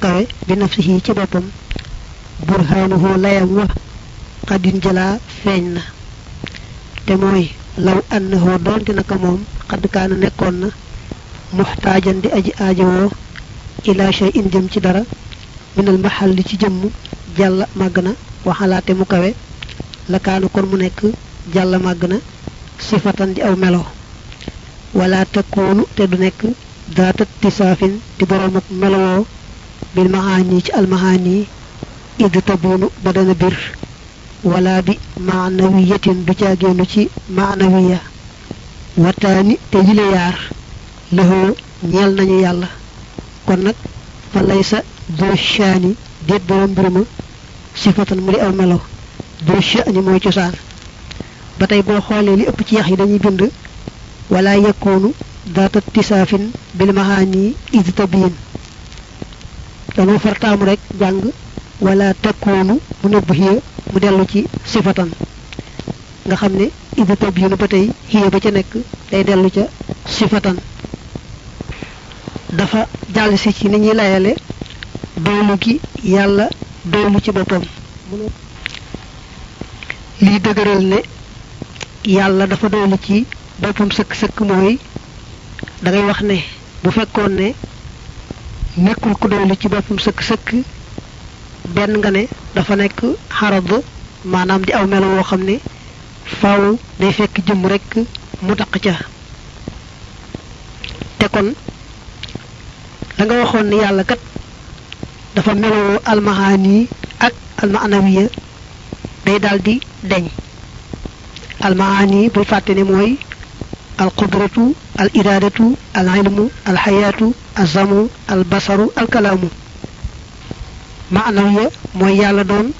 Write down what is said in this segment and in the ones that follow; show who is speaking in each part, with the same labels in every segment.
Speaker 1: kawe bi nafsihi ci boppam burhaanuhu layam wa xadin jëlaa feeñ na te mooy law annahu doonte naka moom xadd kaana nekkoon na muxtaajan di aji aajowoo ila shay in jëm ci dara minal maxal li ci jëmm jàlla màgg na waxalaate mu kawe la kaana kon mu nekk jàlla màgg na sifatan di aw melo wala takkoonu te du nekk daata tisaafin di boroom ak melowoo bil mahaani ci almahaani id tabuunu ba dana bir wala bi maanawiyatin du caagéenu ci maanawiya wataani te yile yaar lëxoo ñeel nañu yàlla kon nag fa lay sa doo shaani déet boroom mbir ma sifatan mu di aw melo doo shaani mooy cosaan ba tey boo xoolee li ëpp ci yax yi dañuy bind wala yakkoonu daata tisaafin bil mahaani id tabiin. Dañoo fartaamu rek jàng wala takkoonu mu nëbb xiya mu dellu ci sifatan. Nga xam ne id tabiinu ba ca nekk day dellu ca sifatan. Dafa jàll si ci ni layale doylu gi yàlla doylu ci boppam. Lii dëgëral ne yàlla dafa doylu ci boppam sëkk-sëkk mooy da ngay wax ne bu fekkoon ne nekkul ku doylu ci boppam sëkk-sëkk benn nga ne dafa nekk xarad maanaam di aw melo woo xam ne faaw day fekk jëm rekk mu taq ca. Te kon da nga waxoon ne yàlla kat dafa meloo almahaani ak almaanawiya day daldi deñ المعاني بفاتني موي القدرة الإرادة العلم الحياة الزمو البصر الكلام. معنوية موي يالا دون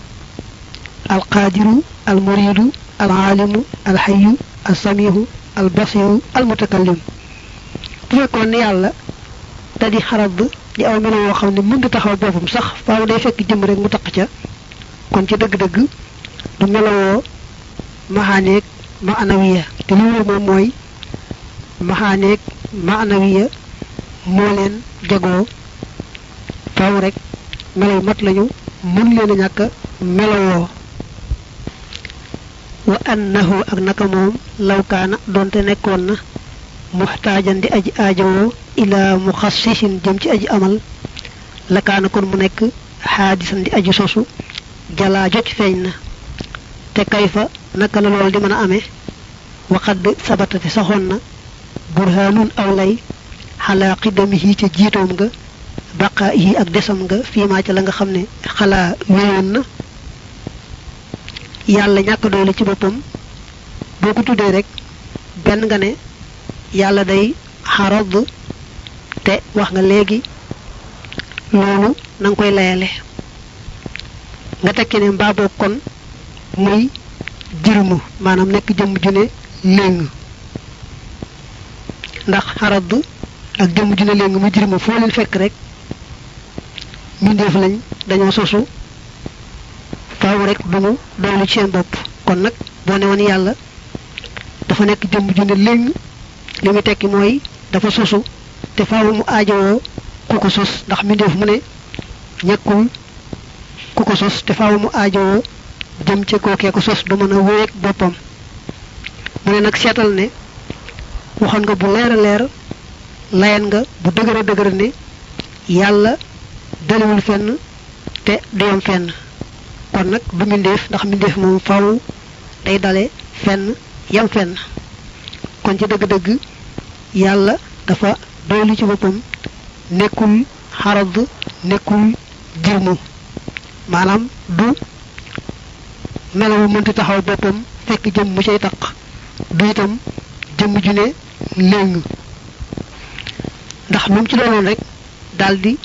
Speaker 1: القادر المريد العالم الحي السميع البصير المتكلم. في fekkoon ne حرب da di xarab di aw melo woo xam ne mën taxaw boppam sax faaw day fekk jëm rek mu taq ca kon ci du maxaaneeg maanawiya te li wóor moom mooy maxaaneeg maanawiya moo leen jagoo faaw rek melo yu mat lañu mën leen a ñàkk melowoo wa annahu ak naka moom lawkaana donte nekkoon na muxtaajan di aji aajowoo ila muxassisin jëm ci aji amal lakaana kon mu nekk xaadisan di aji sosu jalaa joj feeñ na te kayfa naka la lool di mën a amee. Waxad sabatati saxoon na burhaanun aw lay xalaa xidamihi ca jiitoom nga baqaa yi ak desam nga fiimaa ca la nga xam ne xalaa wéyoon na. Yàlla ñàkk doole ci boppam. Boo ko tuddee rek benn nga ne yàlla day xarad te wax nga léegi loolu na nga koy layale. Nga tekki ne mbaa boog kon muy jirmu maanaam nekk jëmm ju ne léng ndax xaradu ak jëmm ju ne léng mu jirmu foo leen fekk rek mbindeef lañ dañoo sosu faaw rek doolu ci seen bopp. Kon nag boo ne woon yàlla dafa nekk jëmm ju ne léng li muy tekki mooy dafa sosu te faaw mu aajowoo ku ko sos. Ndax mbindeef mu ne ñekkul ku ko sos te faaw mu aajowoo jëm ci ko sos du mën a wéeg boppam. Mu ne nag seetal ne waxoon nga bu leer leer layan nga bu dëgër a dëgër ne yàlla dalewul fenn te du fenn. Kon nag du mbindeef ndax mbindeef moom faw day dale fenn yam fenn. Kon ci dëgg-dëgg yàlla dafa doylu ci boppam nekkul xarad nekkul jirmu maanaam du melawu mënti taxaw boppam fekk jëm mu cay taq du itam jëmm ju ne léng ndax lu mu ci doonoon rek daldi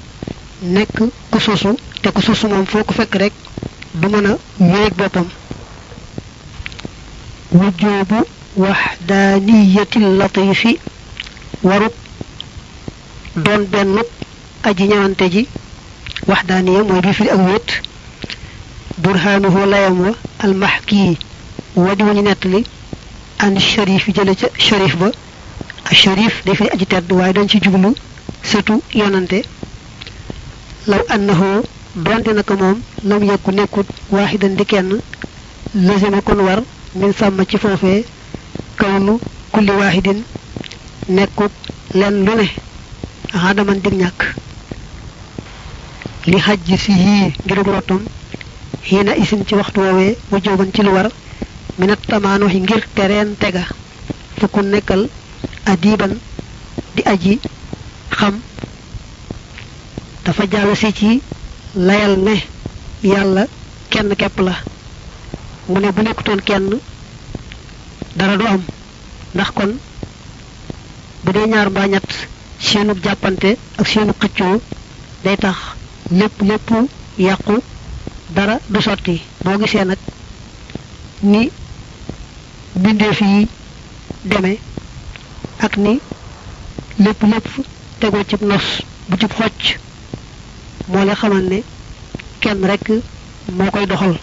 Speaker 1: nekk ku sosu te ku sosu moom foo ko fekk rek du mën a wéeg boppam wujoobu waxdaaniyati latifi warut doon benn aji ñëwante ji waxdaaniya mooy bi firi ak wét burhaanuhu layam wa almaxkii wadi wañu nettali an sharif jële ca sharif ba sharif fi aji tedd waaye dañ ci jublu sëtu yonante law annahu donte naka moom lam yekku nekkut waaxidan di kenn lazima kon war min sàmm ci foofee kawnu kulli waaxidin nekkut len lu ne xaadaman dig ñàkk li xajj si yii ngirug rottam xiina isin ci waxtu woowee mu jóoban ci lu war minat tamaano yi ngir tega fukku nekkal adiban di aji xam. Dafa si ci layal ne yàlla kenn képp la. Mu ne bu nekkutoon kenn dara du am. Ndax kon bu dee ñaar mbaa ñett seenu jàppante ak seenu xëccoo day tax lépp lépp yàqu dara du sotti. Boo gisee nag ni mbindeef yi deme ak ni lépp lépp tegoo cib nos bu cib xocc moo lay xamal ne kenn rek moo koy doxal.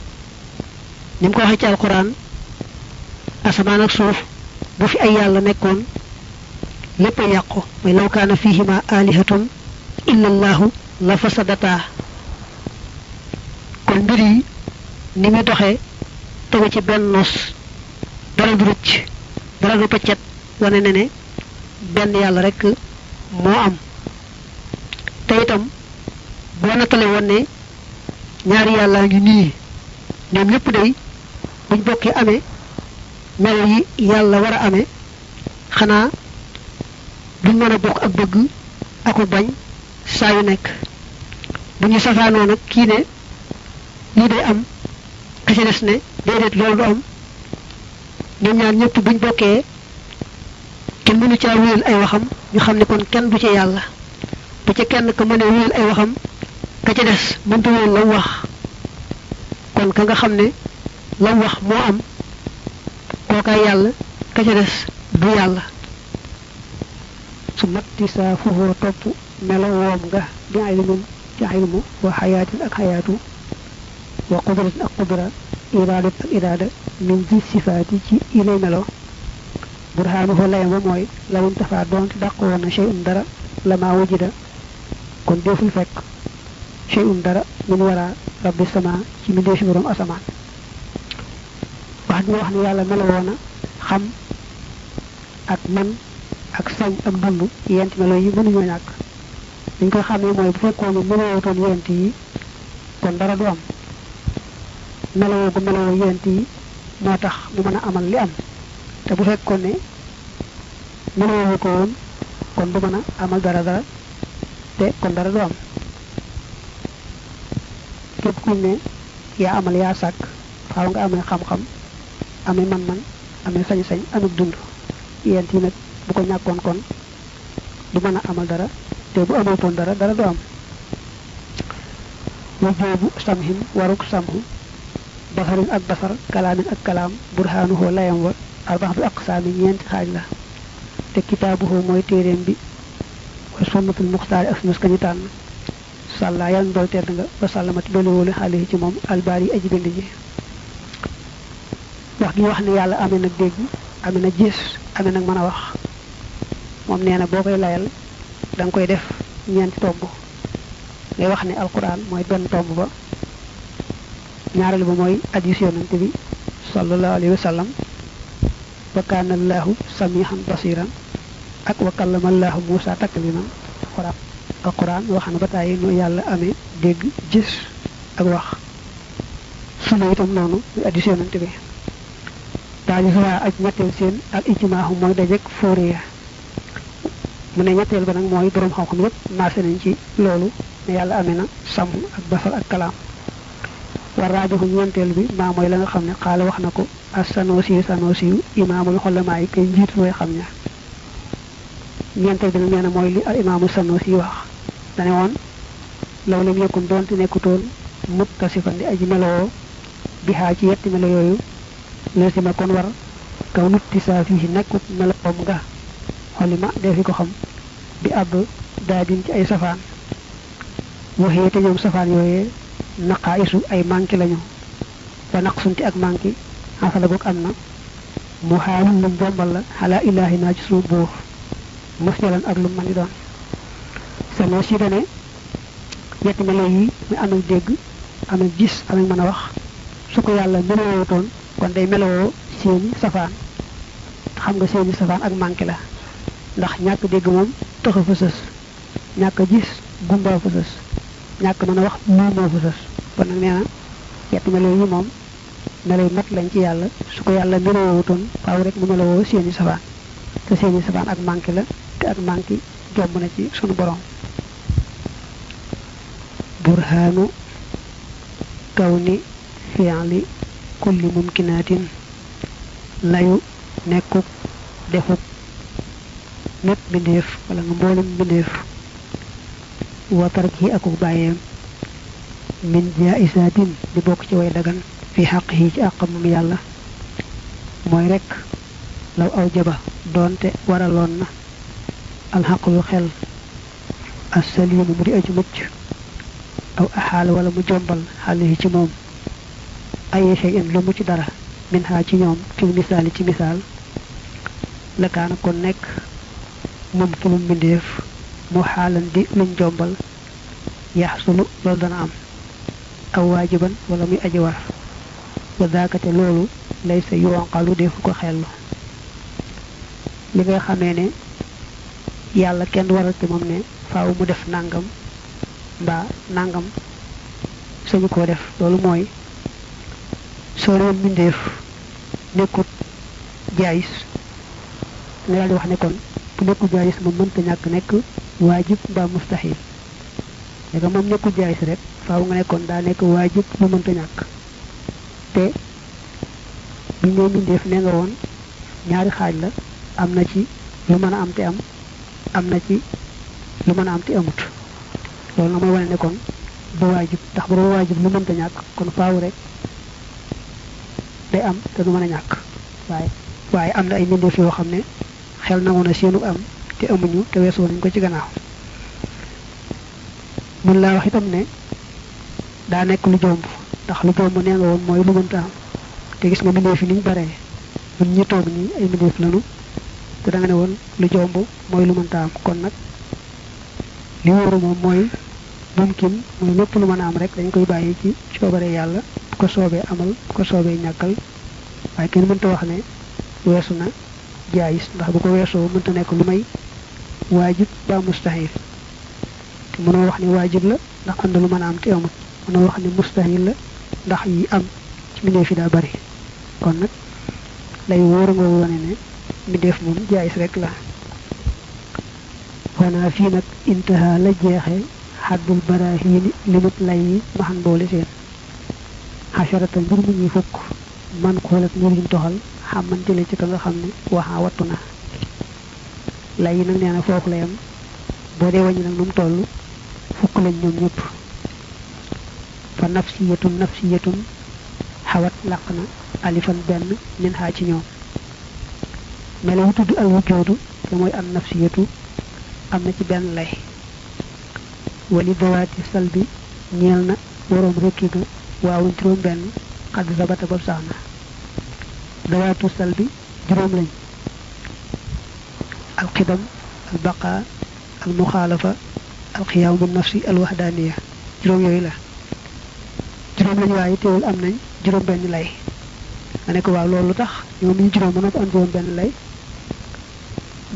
Speaker 1: Ni mu ko waxee ci alquran asamaan ak suuf bu fi ay yàlla nekkoon lépp a yàqu. Mooy law fihima alihatun illa allahu la fasadata kon mbir yi ni muy doxee tegu ci benn nos dara du rëcc dara du pëccet wane ne ne benn yàlla rek moo am. Te itam boo nattale woon ne ñaari yàlla ngi nii ñoom ñëpp day buñ bokkee amee melo yi yàlla war a amee xanaa duñ mën a bokk ak bëgg bañ saa yu nekk. Bu ñu safaanoo nag kii ne lii day am. Ka ci des ne déedéet loolu du am. Ñoom ñaar ñëpp buñ bokkee kenn mënu caa wéyal ay waxam ñu xam ne kon kenn du ci yàlla. Bu ci kenn ka mënee wéyal ay waxam ka ci des mënta wéyal lam wax. Kon ka nga xam ne wax moo am kookaay yàlla ka ca des du yàlla. Su matti saa topp melo woom nga ci ilmu wa xayaatin ak xayaatu وقدرت القدرة إرادة إرادة من ذي الصفات تي إلي ملو. برهانه لا يمموي لو انتفع دون تدقون شيء درا لما وجد. كن ديف الفك. شيء درا من وراء رب السماء. تي من ديش مرم أسماء. واحد ما وحن يالا ملوانا خم. أك من. أك سن. أك بلو ينت ملو يبون يوناك نكو خامي موي. بفكو من ملو يوتون ينتي كن درا دوام. Melowoo gu melowoo yent yi moo tax mu mën a amal li am. Te bu fekkoon ne ko woon kon du mën amal dara dara te kon dara du am. Képp kuñ ne yaa amal yaa sàkk faaw nga amee xam-xam amee man-man amee sañ-sañ amee dund. Yent yi nag bu ko ñàkkoon kon du mën amal dara te bu amatoon dara dara du am. Wajoobu samhin waruk samhu بصر أك بصر كلام أك كلام برهانه لا ينوى. أربعة اقسام ينت خاج لا. كتابه موي تيرم بي. وسنة المختار اك نسك نتان صلى يان دول تيرنغا وسلمت بلول حاله جمم الباري اجبن دي واخ جي واخني يالا آمين اك ديغ آمين اك جيس. آمين اك مانا واخ. موم نينا بوكاي لايل دانكوي ديف ñent tombu ngay wax ni alquran moy ben tombu ba ñaareel ba mooy hadis yonante bi sallallahu alayhi wa wa kaana allahu samihan basiran ak wa kallama allahu musa takliman alquran alquran wax na ba tàyyi nu yàlla amee dégg gis ak wax. Suna itam yonante bi. Di waa ak ñetteel seen al ijmaahu mooy dajek fóoriya mu ne ñetteel ba nag mooy borom yépp loolu ne yàlla amee na sàmm ak basar ak kalaam war raajoxu ñeenteel bi maa mooy la nga xam ne xaala wax na ko as sanoosi sanoosi yu imaamul xolamaa yi kay njiit looy xam ña ñeenteel bi nag nee na mooy li al imaamu sanoosi yi wax. Dane woon law lam yekkun doonte nekkutoon mut tasifan di aji melowoo bi xaa ci yetti melo yooyu lesima kon war nekkut meloom nga. Xolima defi ko xam bi àbb daadin ci ay safaan. Waxee te naqaa isu ay manqué lañu. Ba naq sunti ak manqué xasala goog am na. Mu xaalum lu jombal la xalaa ilaahi naa ci suñu buur. Musjalan ak lu mën di doon. Sama si dane yetti melo yi mu am ak dégg am ak gis am ak mën a wax. Su ko yàlla melowootoon kon day melowoo seeni safaan. Xam nga seeni safaan ak manqué la. Ndax ñàkk dégg moom taxa fa sës. Ñàkk gis gumbaa fa ñàkk mën a wax muumoo fa sës kon nag nee na yetti melo yi moom melo mat lañ ci yàlla. Su ko yàlla melowootoon faaw rek mu melowoo seeni safaan te seeni safaan ak manqué la te ak manqué jomb na ci sunu borom. Burhaanu kawni fi'li kulli mumkinaatin. Layu nekkuk defuk mépp mbindeef wala nga mboolem mbindeef وتركه أكو بايام من جائزات لبوك جوي لغن في حقه أقم من الله. مويرك لو أوجب دونت ورا لون الحق الخل السليم مري أجمج أو أحال ولا مجمبل حاله جموم. أي شيء لمج دارة من هاجي يوم في المثال في مثال لكان كونك ممكن من ديف. Xaalan di luñ jombal yaxsulu loolu dana am aw waajiban wala muy aji war wa daakate loolu lay sa yuwanqalu defu ko xellu li ngay xamee ne kenn waral ci moom ne faaw mu def nangam mbaa nangam sañu koo def loolu mooy soo leen mbindeef nekkut jaayis nga wax ne kon bu moom mënta ñàkk nekk waajib mbaa mustahil léegi moom nekkul jaayis rek faaw nga nekkoon daa nekk waajib lu mënta ñàkk te bi ngay mbindeef nee nga woon ñaari xaaj la am na ci lu mën a am te am am na ci lu mën a am te amut loolu na mooy wane ne kon du waajib ndax bu doon waajib lu mënta ñàkk kon faaw rek day am te du mën a ñàkk waaye waaye am na ay mbindeef yoo xam ne xel na seenu am te amuñu te weesoo nañ ko ci gannaaw. Mun laa wax itam ne daa nekk lu jomb ndax lu jomb nee nga woon mooy lu mënta te gis nga mbindeef yi niñ bare ñun ñi toog ñi ay mbindeef lanu te da ne woon lu jomb mooy lu mënta am. Kon nag li wóoru moom mooy mumkin mooy lépp lu mën a am rek dañ koy bàyyi ci coobare yàlla bu ko soobee amal bu ko soobee ñàkkal. Waaye kenn mënta wax ne weesu na jaayis ndax bu ko weesoo mënta nekk lu may واجب با مستحيل من واخ ني واجب لا دا اند لو مانام تي امو من واخ ني مستحيل لا دا يي ام مي ني في دا بري كون نك لاي وور غو وني ني مي ديف موم جايس رك لا وأنا في نك انتهى لا جيخي حد البراهين لمت لاي ما خن بولي سين حشره تن ني فك man ko lak ngir xamanteli ci ka nga waxa watuna lay yi nag nee na foofu la yam boo dee wàññi nag nu mu toll fukk lañ ñoom ñëpp. fa nafsiyatun nafsiyatun xawat làq na alifan benn min xaa ci ñoom. melo wu tudd al wujoodu te mooy an nafsiyatu am na ci benn lay. wali dawaati salbi ñeel na waroom rekki ga waawuñ juróom benn xadd sabata ba sax na. dawaatu salbi juróom lañ. Albaqa almuxaalafa alxiyaamu bi nafsi alwaxdaaniya juróom yooyu la juróom lañ waaye teewul am nañ juróom benn lay nga ne ko waaw loolu tax ñoom ñu juróom mën a am juróom benn lay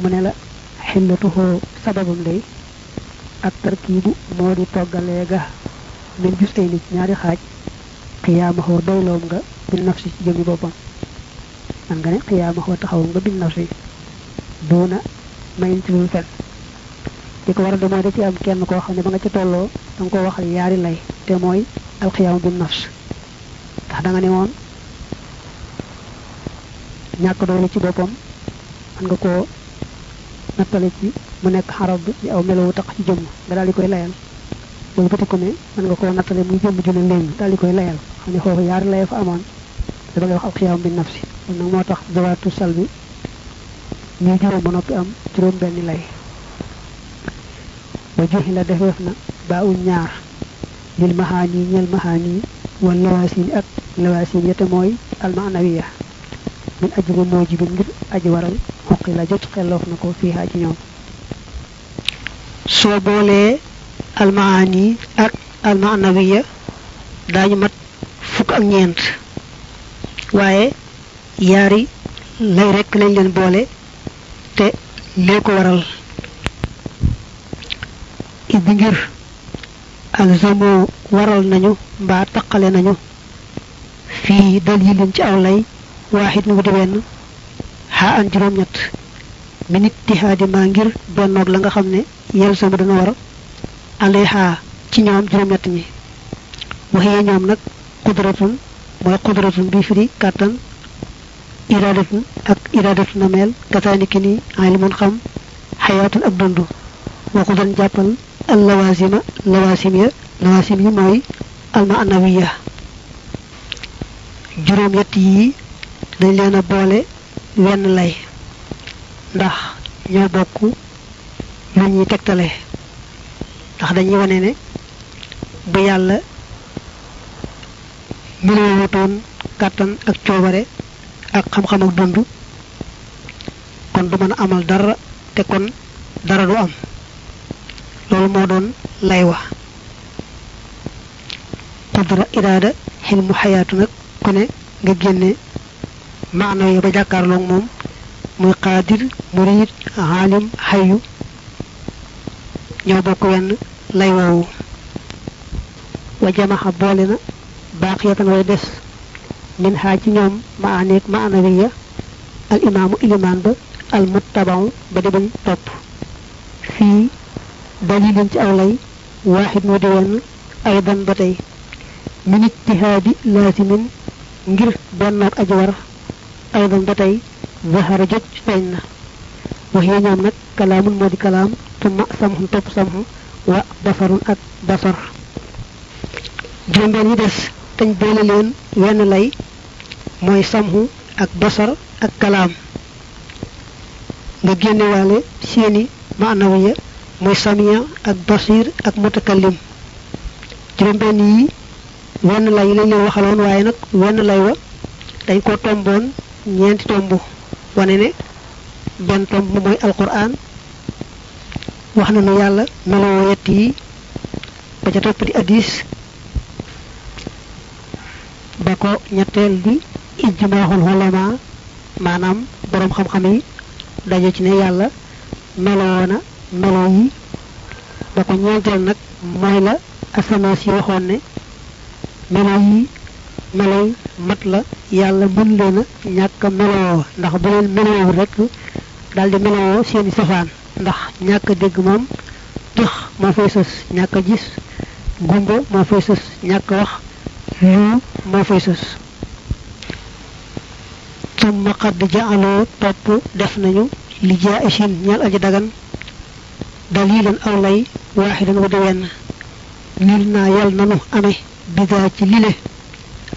Speaker 1: mu ne la xillatuhoo sababam lay ak tarkiibu moo di toggalee ga min gis ay nit ñaari xaaj xiyaamaxoo doyloom nga bin nafsi ci jëmi boppam man nga ne xiyaamaxoo taxawam nga bin nafsi duuna ci lul fen li ko war a demoo da ci am kenn koo xam ne ba nga ca tolloo da nga ko waxal yaari lay te mooy alxiyaamu bin nafs ndax da nga ne woon ñàkk doole ci boppam man nga koo nattale ci mu nekk xarab bi aw melowu tax ci jëmm nga daal di koy layal loolu bëti ko ne mën nga koo nattale muy jëmm ju ne léegi daal di koy layal xam ne foofu yaari lay fa amoon da ngay wax alxiyaam bi nafsi nag moo tax zawaatu sal bi ñuy juróom ba noppi am juróom benn lay ba joxi la defeef na baa uñ ñaar lil maxaani ñel maxaani wal lawaasin ak lawaasin yete mooy almanawiya min ajri mujibin ngir aji waral xoqi la jot xelloof na ko fii ci ñoom soo boolee almaani ak almaanawiya daañu mat fukk ak ñeent waaye yaari lay rekk lañ leen boole te lee ko waral. Iddi ngir alzamo waral nañu mbaa taqale nañu. Fii dalilin ci aw lay waaxit nu di benn xaa an juróom ñett min ittihaadi maa ngir bennoog la nga xam ne yel sama dana war alayha ci ñoom ñi. Ñoom qudratun qudratun bi firi iradatun ak iradatun na meel kasaaniki ni ilmun xam xayaatun ak dund waxu doon jàppal al lawasima lawasim ya lawasim yi mooy alma anawiya juróom yett yi dañ leen a boole wenn lay. Ndax ñoo bokk lu ñuy tegtale. Ndax dañuy wane ne bu yàlla melowutoon kàttan ak coobare ak xam-xam ak dund kon du mën amal dara te kon dara du am. Loolu moo doon lay wa qudra iraada xilmu xayaatu nag ku ne nga génne maana yi ba jàkkaarloog moom muy qaadir murid aalim xayu ñoo bokk wenn lay woowu. Wa jamaxa boole na baaqiyatan way des min xaa ci ñoom maaneeg maanawiya al imaamu ilimaan ba al muttabaw ba di bañ topp fii dalilin ci aw lay waaxid moo di wenn aydan ba tey min ijtihaadi laasimin ngir bennoog aji war aydan ba tey zahara jot feeñ na waxee ñoom nag kalaamun moo di kalaam tumma samxun topp samxu wa basarun ak basar juróom-benn yi des tañ boole leen wenn lay mooy samxu ak basar ak kalaam. Nga génnewaale seeni maanawiya mooy samiya ak basir ak mutakallim. Juróom-benn yi wenn lay lañ leen waxaloon waaye nag wenn lay wa dañ ko tomboon ñeenti tomb. Wane ne benn tomb mooy alquran wax na nu yàlla meloo yett yi ba ca topp di addis ba ko ñetteel di ijmaaxul xolama maanaam boroom xam-xam yi daje ci ne yàlla meloo na meloo yi. Ba ko ñeenteel nag mooy la asamaan si waxoon ne meloo yi meloy mat la yàlla mën leen a meloo. Ndax bu leen meloo rek daldi meloo seeni safaan. Ndax ñàkk dégg moom tëx moo fay sës ñàkk a gis gumba moo fay sës ñàkk wax yu moo fay sës summa qad ja'aloo topp def nañu li jaa'isin ñal aji dagan dalilan aw lay waaxidan wa di wenn lil naa yal nanu amee bidaa ci lile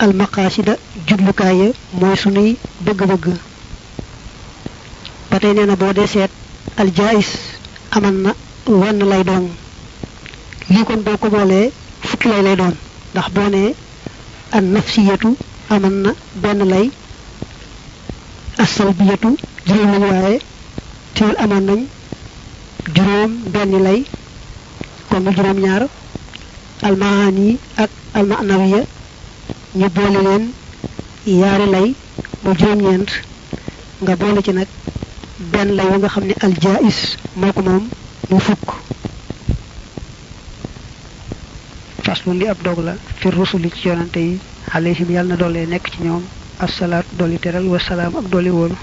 Speaker 1: almaqaasida jublukaay ya mooy sunuy bëgg-bëgg. ba tey nee na boo dee seet aljaayis aman na wenn lay doon. lii kon boo ko boolee fukki lay lay doon ndax boo nee an nafsiyatu aman na benn lay asalbiyatu juróom lañ waaye teewul amoon nañ juróom benn lay mu juróom ñaar almaani ak almanawiya ñu boole leen yaari lay mu juróom-ñeent nga boole ci nag benn lay nga xam ne aljaais moo ko moom mu fukk. Faslun li ab dog la fi rusuli ci yonante yi alayhim yàlla na doole nekk ci ñoom الصلاة دولي ترال والسلام أك دولي وون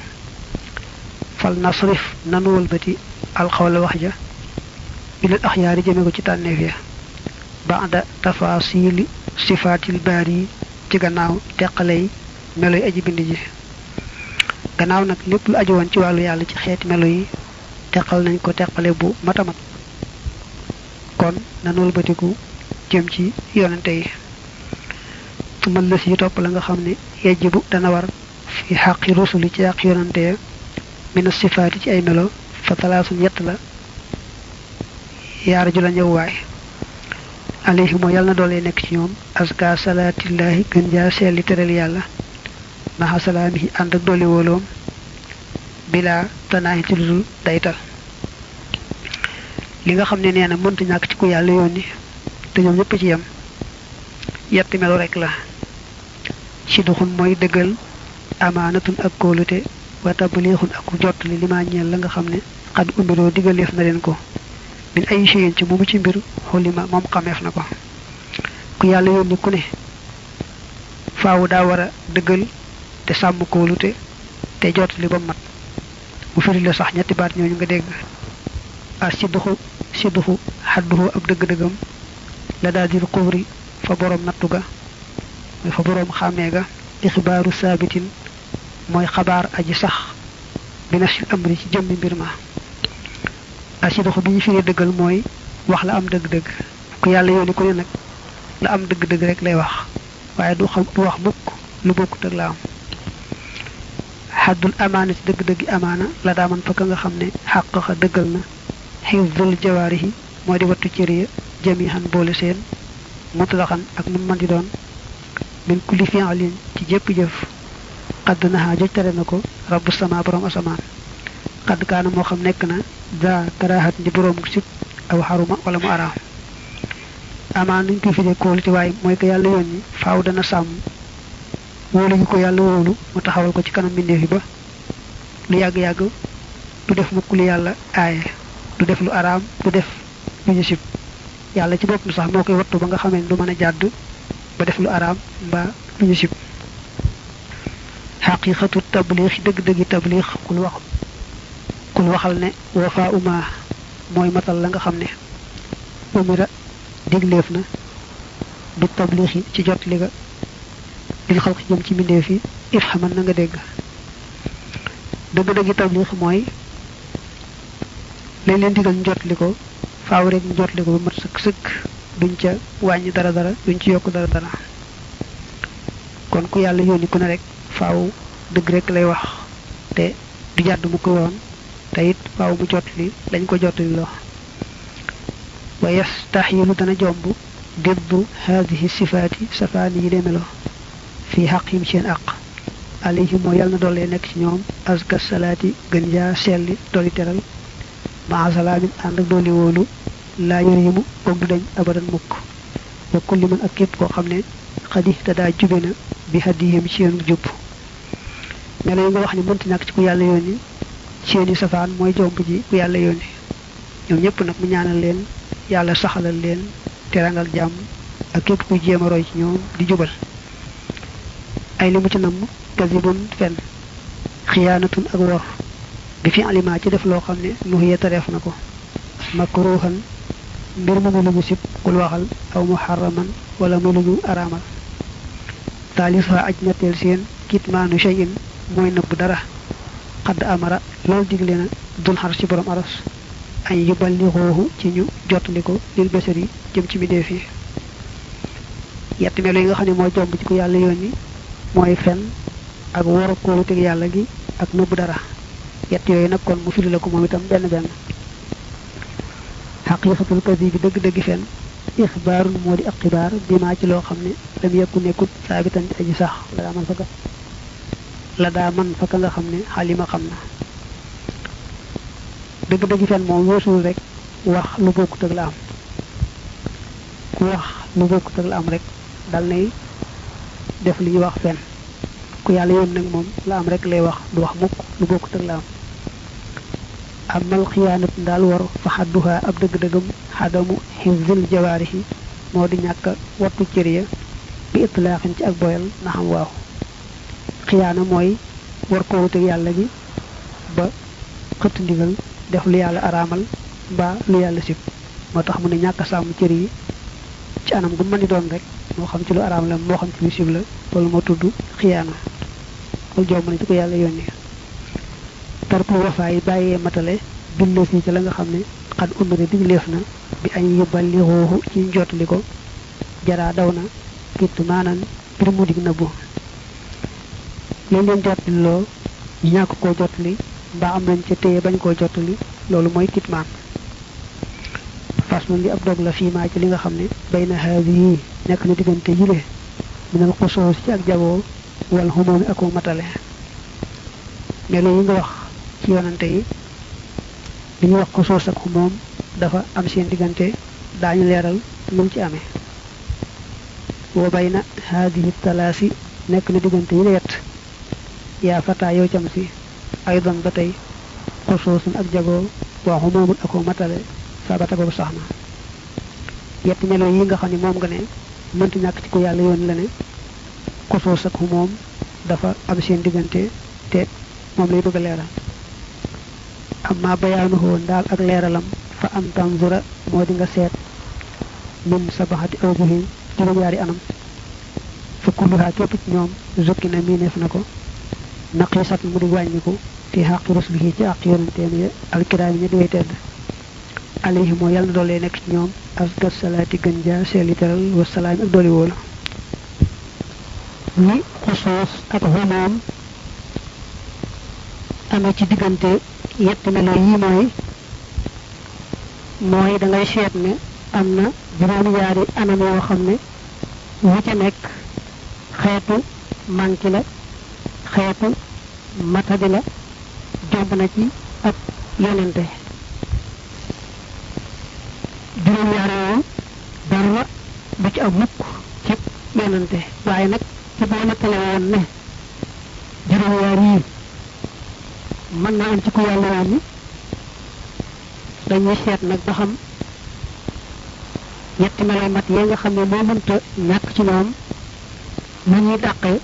Speaker 1: فلنصرف ننول بتي القول وحجة إلى الأخيار جميعو تتاني تانيفيا بعد تفاصيل صفات الباري تغناو تقلي ملوي أجي بندي غناو نك لب lu وون woon والو يالا yàlla خيت ملوي melo نانكو teqal بو ko كون ننول matamat kon nanul batiku jëm tumal lës yi topp la nga xam ne yajibu dana war fi xaqi rusuli ci àq yonante ya. Mina sifaati ci ay melo fa talaasun yett la. Yaara ju la ñëw waay. Alayhi moo yàlla na doole nekk ci ñoom. Aska salaatillahi gën jaa seeli teral yàlla. Maxa salaamihi ànd ak dolli wóoloom. Bila tanaahi ci ludul daytal. Li nga xam ne nee na mënta ñàkk ci ku yàlla yónni te ñoom ñëpp ci yem. Yetti melo rek la ci duxun mooy dëggal amaanatun ak kóolute wa tabliixun ak jottali li ma ñeel la nga xam ne xad umbiroo digaleef na leen ko min ay cheyin ci moomu ci mbir xulima moom xameef na ko ku yàlla yónni ku ne faawu daa war a te sàmm kóolute te jottali ba mat mu firi la sax ñetti baat ñooñu nga dégg a sidduxu sidduxu xadduxu ab dëgg-dëggam la daal di xubri fa boroom nattu ga fa boroom xàmmee ga ixibaaru saabitin mooy xabaar aji sax bi nafsil amri ci jëmmi mbir ma a sidduxu bi ñu firee dëggal mooy wax la am dëgg-dëgg ku yàlla yooni ku ne nag la am dëgg-dëgg rek lay wax waaye du xam du wax mukk lu bokkut ak la am xaddul amaana ci dëgg-dëggi amaana la daaman fa ka nga xam ne dëggal na xifdul jawaarihi moo di wattu cër ya jamihan boole seen mutlaxan ak nu man di doon min kulli fi'lin ci jépp jëf. Xadd naxaa joj tere na ko rabbu sama borom asamaan. Xadd kaana moo xam nekk na za karahat di borom sib aw xaruma wala mu araam. Amaan nañ koy fide kóolute waaye mooy ko yàlla yónni faaw dana sàmm. Wóolu ko yàlla wóolu mu taxawal ko ci kanam mbindeef yi ba. Lu yàgg-yàgg du def mukk lu yàlla aaye du def lu araam du def ñu sib. Yàlla ci sax moo koy wattu ba nga xamee du mën a jàdd ba def lu araam mbaa lu ñu sib xaqiqatu tabliix dëgg-dëggi tabliix kul wax kul waxal ne wafa uma mooy matal la nga xam ne umira digleef na bi tabliix yi ci jot li nga lil xalq jëm ci mbindeef yi if xaman na nga dégg dëgg-dëggi tabliix mooy lañ leen digal njot li ko faaw rek njot li ko ba mat sëkk sëkk duñ ca wàññi dara dara duñ ci yokk dara dara kon ku yàlla yónni ku ne rek faaw dëgg rek lay wax te du jàdd mu ko yoon te it faaw mu jot li ko jot li wa yastaxilu dana jomb diddu haadihi sifaati safaani yi demelo fii xaqim seen aq alayhim moo yàlla na doole nekk ci ñoom aska salaati gën jaa selli dolli teral maa ànd ak laa yërimu boog du dañ abadan mukk. Wa kulli man ak képp koo xam ne xadi te daa jube na bi haddihim ci yoonu jub. Melo yi nga wax ni mënti ñàkk ci ku yàlla yónni yi safaan mooy jomb ji ku yàlla yónni. Ñoom ñëpp nag mu ñaanal leen yàlla saxalal leen terangal jàmm ak képp kuy jéem roy ci ñoom di jubal. Ay li mu ci namm kasibun fen xiyaanatun ak wor. Bi fi aliment ci def loo xam ne nu yeta def na ko. Makruhan mbir mu lu ñu sib kul waxal aw muharraman wala mu lu ñu araamal taalisa aj ñetteel seen kitmaanu shay'in mooy nëbb dara. Xadd amara loolu digle na dul xar ci borom aras. Añ yuballighuhu ci ñu jottali ko lil basari jëm ci bindéef yi. Yett melo nga xam ne moo jomb ci ku yàlla yónni mooy fen ak wor kóoluteg yàlla gi ak dara. Yett yooyu nag kon mu firi la ko moom itam benn benn حقيقة القضية دق دق فين؟ إخبار مولي أقبار بما جلو خمني. لم يكن يكون ثابتا أي صح. لدى من فقط لدى من فقط خمني. حالي ما خمنا. دق دق فين؟ مولو سوزك رك. لبوك تغل أم لبوك تغل رك. دلني دفلي وح فين. كي يالي يوم نغمم لي وح. لبوك تغل amal xiyaanat daal war fa xadduha ab dëgg-dëggam xadamu xifzil jawaarihi moo di ñàkk wattu cër ya bi itlaaxin ci ak boyal na xam waaw. Xiyaana mooy war ko wuteeg yàlla gi ba xëtt ndigal def lu yàlla araamal mbaa lu yàlla sib. Moo tax mu ne sàmm cër yi ci anam gu mën di doon rek moo xam ci lu araam la moo xam ci lu sib la loolu moo tudd xiyaana loolu jomb na ci ko yàlla yónni tarkul wafaa yi bàyyee matale billa si ci la nga xam ne xad umri digleef na bi añ yóbbali xooxu ci njotali ko jaraa daw na kitt maanaan bir mu dig nëbbu leen leen jotali loo ñàkk koo jotali mbaa am nañ ca téye bañ koo jotali loolu mooy kitmaan. Fas man li ab dog la fiimaa ci li nga xam ne bay na haadi yi na diggante yile minal xusoos ci ak jaboo wal xumoomi ak matale. Melo yi nga wax ci yonante yi. Li ñu wax ko soos ak xumoom dafa am seen diggante daañu leeral nu ci amee. Wa bayna haadihi talaasi nekk na diggante yi la yett yaa fataa yow cam si aydan ba tey xosoosun ak jagoo waa xumoomun ak matale sabata boobu sax na. Yett melo yi nga xam ne moom nga ne mënti ñàkk ci ko yàlla yoon la ne xosoos ak xumoom dafa am seen diggante te moom lay bëgg leeral amma bayaanuhu ndaal ak leeralam fa am tanzura moo di nga seet min sabaxati awjuhin juróom-yaari anam. Fa kulluha képp ci ñoom zukki na miineef na ko naqisat mu di wàññiku fi xaqi rusulihi ci àq yonenteem ya alkiraami ña di way tedd. Alayhi moo yàlla na doole nekk ci ak dooli wóolu ni xusuus ak xumoom amee ci yetti melo yi mooy mooy da ngay seet ne am na juróom-ñaari anam yoo xam ne wu ca nekk xeetu manki la xeetu matadi la jomb na ci ak yonente. Juróom-ñaari yooyu dara du ci am mukk ci yonente. Waaye nag ci boo nettale woon ne juróom-ñaar yi mën naa am ci ku yàlla ni dañuy seet nag ba xam ñetti melo mat yi nga xam ne moo mënta ñàkk ci ñoom nu ñuy dàqee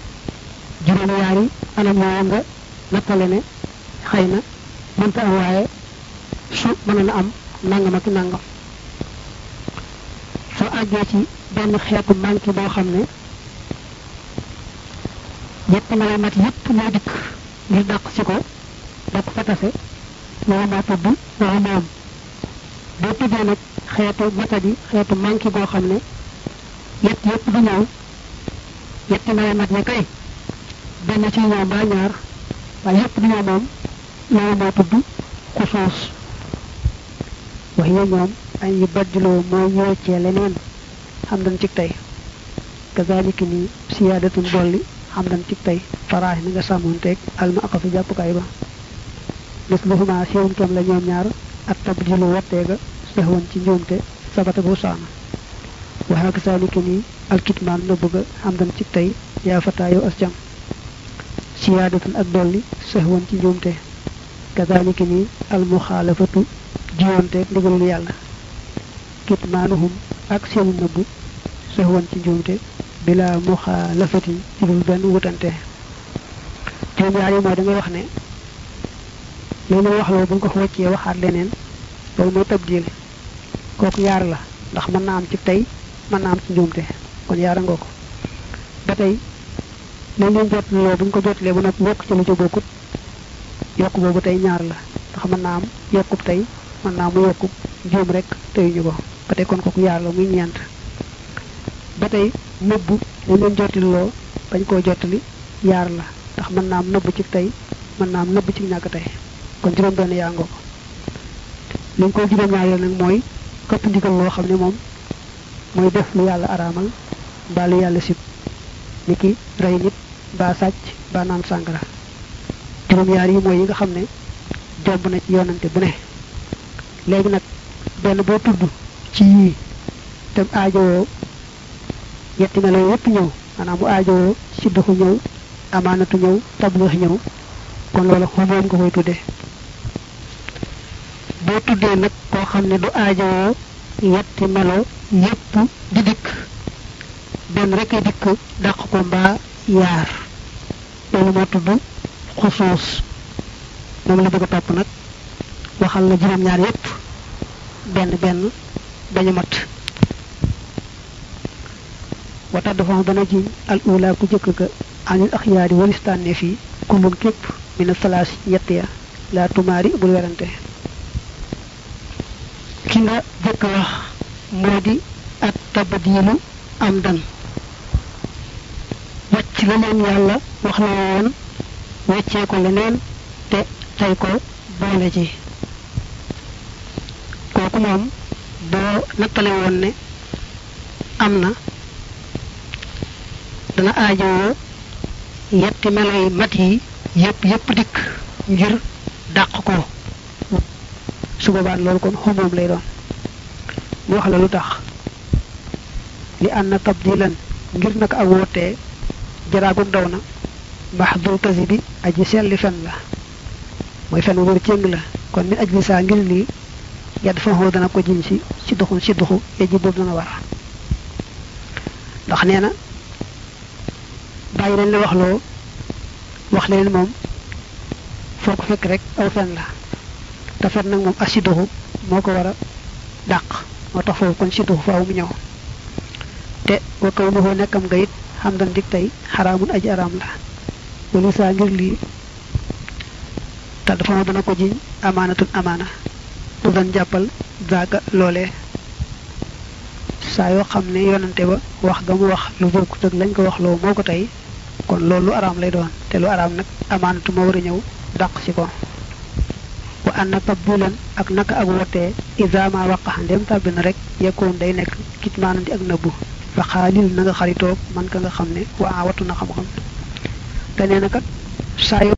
Speaker 1: juróom-ñaari anam yooyu nga nattale ne xëy na mënta am waaye su mënoon a am nangam ak soo àggee ci benn xeetu manqué boo xam ne ñetti melo mat yépp ñoo dikk ngir dàq ci ko da ko fa tase loolu moo tudd loolu moom boo tuddee nag xeetu matadi xeetu manqué boo xam ne yett yépp du ñëw yetti melo mat ya kay benn ci ñoom ba ñaar waaye yépp du ñëw moom loolu moo tudd xusuus wax ya ñoom añ yi baddiloo mooy ñu weccee leneen xam dañ ci tey kazaliki ni siyaadatun dolli xam dañ ci tey faraax ni nga sàmmoonteeg alma aqafi jàppukaay ba misluhuma kem la ñoom ñaar ak tabdilu watteega sexwan ci njuumte sabata bu saana. Waxaa kazaliki ni alkitmaan na bëgg xam dañ ci tey yaa fataa yow as jam. Siyaadatun ak dolli sexwan ci njuumte. Kazaliki ni almuxaalafatu jiwonteeg ndigalul yàlla. Kitmaanuhum ak seenu nëbbu sexwan ci njuumte bila muxaalafatin ci dul benn wutante. Juróom ñaar yi da ngay wax ne loolu wax loolu bu ñu ko wàccee waxaat leneen loolu mooy tabdil kooku yaar la ndax mën naa am ci tey mën naa am ci njuumte kon yaara nga ko ba tey lañ leen jotloo bu ñu ko jotlee bu nag yokk ci lu ci bokkut yokk boobu tey ñaar la ndax mën naa am yokkub tey mën naa mu yokkub njuum rek teyuñu ko ba tey kon kooku yaar la muy ñeent ba tey nëbbu dañ leen jottiloo bañ koo jottali yaar la ndax mën naa am nëbb ci tey mën naa am nëbb ci ñàkk tey kon juróom benn yaa ngoo ko li koy juróom ñaareel nag mooy këpp ndigal loo xam ne moom mooy def lu yàlla araamal mbaa lu yàlla sib. Ni ki rey nit mbaa sàcc mbaa naan sàngara. Juróom yaar yi mooy yi nga xam ne jomb na ci yoonante bu ne. Léegi nag benn boo tudd ci yii te aajowoo yetti melo yépp ñëw. Maanaam mu aajowoo siddaxu ñëw amaanatu ñëw tableex ñëw. Kon loolu xumoom nga koy tuddee boo tuddee nag koo xam ne du aajowoo yetti melo yépp di dikk. Benn rek dikk dàq ko mbaa yaar. Loolu moo tudd xusuus. Moom la bëgg a topp nag. Waxal la juróom-ñaar yépp. Benn benn dañu mat. Wata dafa dana jiñ al ula ku jëkk ga anil axyaari walistaanne fii kullun képp mina salaas yett ya laa tumaari bul werante ki nga jëkk wax moo di at tabadiilu am dan. Wàcc la leen yàlla wax la woon ko leneen te tey ko boole ci kooku moom boo nattale woon ne am na dana aajowoo yetti melo yi mat yi yépp yépp dikk ngir dàq su boobaa loolu kon xumuum lay doon mu wax la lu tax li ànd na tabdilan ngir naka ak wootee jaraagu daw na maxdul kasi bi aji selli fen la mooy fen wóor cëng la kon min aj li saa ngir lii yadd fa xoo dana ko jiñ si si duxun si duxu yeji boobu dana war ndax nee na bàyyi leen la wax loo wax leen moom foo ko fekk rek aw fen la te fen nag moom ak si duxu moo ko war a dàq moo tax kon si duxu faaw mu ñëw. Te wa kaw nuxoo nekkam nga it xam dan dik tey xaraamun aji araam la. Wali saa ngir lii te dafa ma dana ko jiñ amaanatun amaana. Du dan jàppal zaaga loolee. Saa yoo xam ne yonante ba wax ga mu wax lu bokkut ak lañ ko wax loo moo ko tey kon loolu lu araam lay doon. Te lu araam nag amaanatu ma war a ñëw dàq ci ko wa anna tabbulan ak naka ak wote idha ma waqaha dem tabbi na rek yakun day nek kitmanam di ak nabu fa khalil na nga xarito man ka nga xamne wa awatu na xam xam te neena kat sayo